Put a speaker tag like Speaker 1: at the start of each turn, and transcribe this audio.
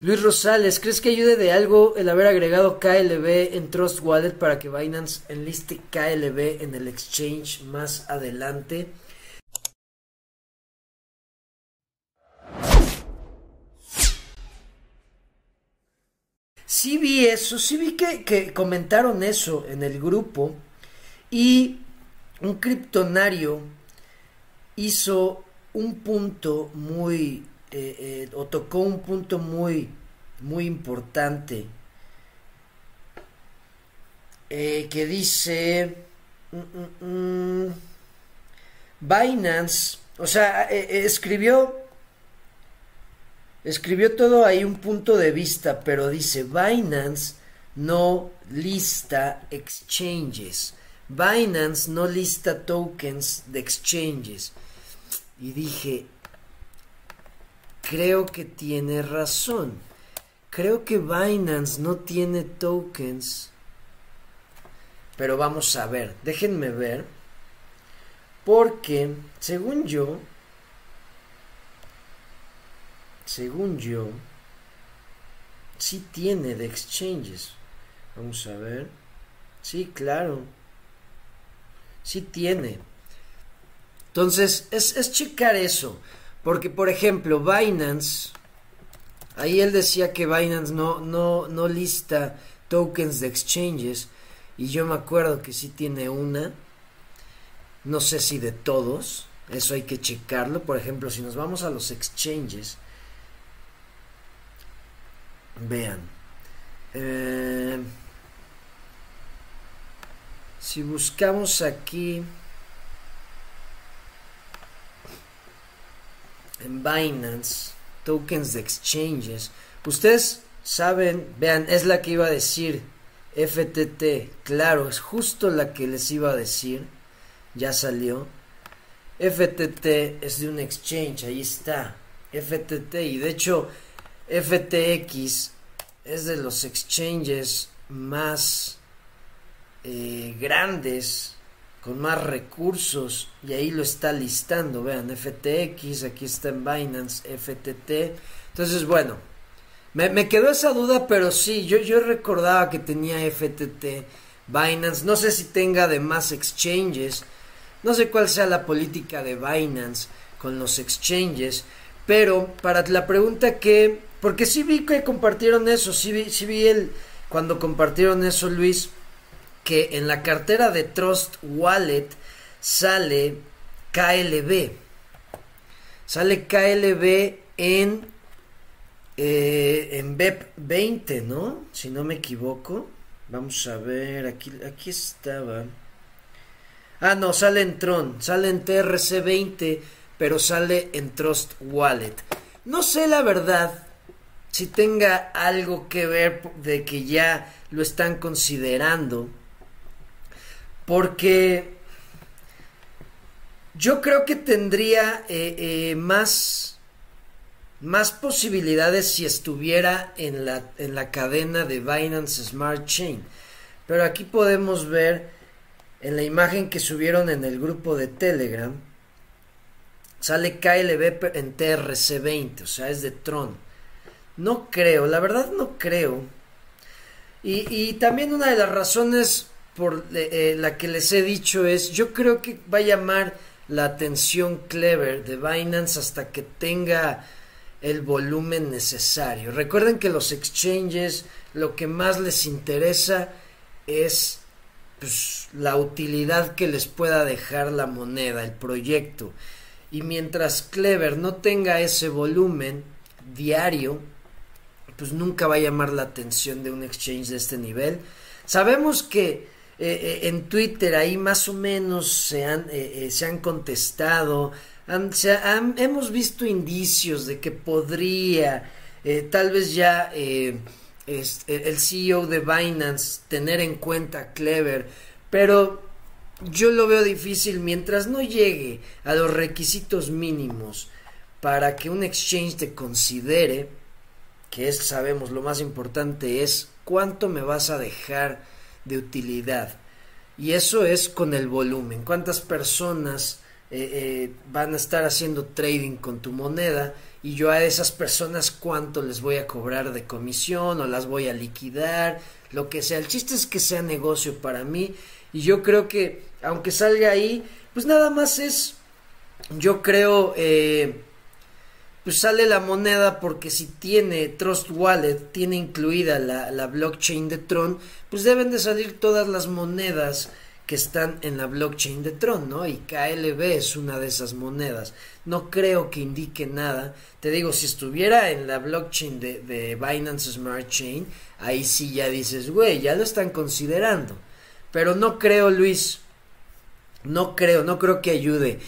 Speaker 1: Luis Rosales, ¿crees que ayude de algo el haber agregado KLB en Trust Wallet para que Binance enliste KLB en el exchange más adelante? Sí vi eso, sí vi que, comentaron eso en el grupo y un criptonario hizo un punto muy eh, eh, o tocó un punto muy, muy importante eh, que dice mm, mm, mm, Binance, o sea, escribió escribió todo ahí un punto de vista, pero dice Binance no lista exchanges. Binance no lista tokens de exchanges. Y dije, creo que tiene razón. Creo que Binance no tiene tokens. Pero vamos a ver, déjenme ver. Porque, según yo, según yo, sí tiene de exchanges. Vamos a ver. Sí, claro. Sí tiene. Entonces, es, es checar eso. Porque, por ejemplo, Binance, ahí él decía que Binance no, no, no lista tokens de exchanges. Y yo me acuerdo que sí tiene una. No sé si de todos. Eso hay que checarlo. Por ejemplo, si nos vamos a los exchanges. Vean. Eh, si buscamos aquí. En Binance, tokens de exchanges. Ustedes saben, vean, es la que iba a decir FTT, claro, es justo la que les iba a decir, ya salió. FTT es de un exchange, ahí está, FTT, y de hecho FTX es de los exchanges más eh, grandes con más recursos y ahí lo está listando, vean, FTX, aquí está en Binance, FTT. Entonces, bueno, me, quedó esa duda, pero sí, yo, yo recordaba que tenía FTT, Binance, no sé si tenga de más exchanges, no sé cuál sea la política de Binance con los exchanges, pero para la pregunta que, porque sí vi que compartieron eso, sí vi, sí vi el, cuando compartieron eso Luis, que en la cartera de Trust Wallet sale KLB. Sale KLB en, eh, en BEP 20, ¿no? Si no me equivoco. Vamos a ver, aquí, aquí estaba. Ah, no, sale en Tron, sale en TRC 20, pero sale en Trust Wallet. No sé la verdad si tenga algo que ver de que ya lo están considerando porque yo creo que tendría eh, eh, más, más posibilidades si estuviera en la, en la cadena de Binance Smart Chain. Pero aquí podemos ver en la imagen que subieron en el grupo de Telegram, sale KLB en TRC20, o sea, es de Tron. No creo, la verdad no creo. Y, y también una de las razones por eh, la que les he dicho es, yo creo que va a llamar la atención Clever de Binance hasta que tenga el volumen necesario. Recuerden que los exchanges lo que más les interesa es pues, la utilidad que les pueda dejar la moneda, el proyecto. Y mientras Clever no tenga ese volumen diario, pues nunca va a llamar la atención de un exchange de este nivel. Sabemos que eh, eh, en Twitter ahí más o menos se han, eh, se han contestado, hemos visto indicios de que podría tal vez ya el CEO de Binance tener en cuenta Clever, pero yo lo veo difícil mientras no llegue a los requisitos mínimos para que un exchange te considere, que es, sabemos, lo más importante es cuánto me vas a dejar de utilidad. Y eso es con el volumen. ¿Cuántas personas eh, eh, van a estar haciendo trading con tu moneda y yo a esas personas cuánto les voy a cobrar de comisión o las voy a liquidar, lo que sea. El chiste es que sea negocio para mí y yo creo que aunque salga ahí, pues nada más es, yo creo, eh, pues sale la moneda porque si tiene Trust Wallet, tiene incluida la, la blockchain de Tron, pues deben de salir todas las monedas que están en la blockchain de Tron, ¿no? Y KLB es una de esas monedas. No creo que indique nada. Te digo, si estuviera en la blockchain de, de Binance Smart Chain, ahí sí ya dices, güey, ya lo están considerando. Pero no creo, Luis. No creo, no creo que ayude.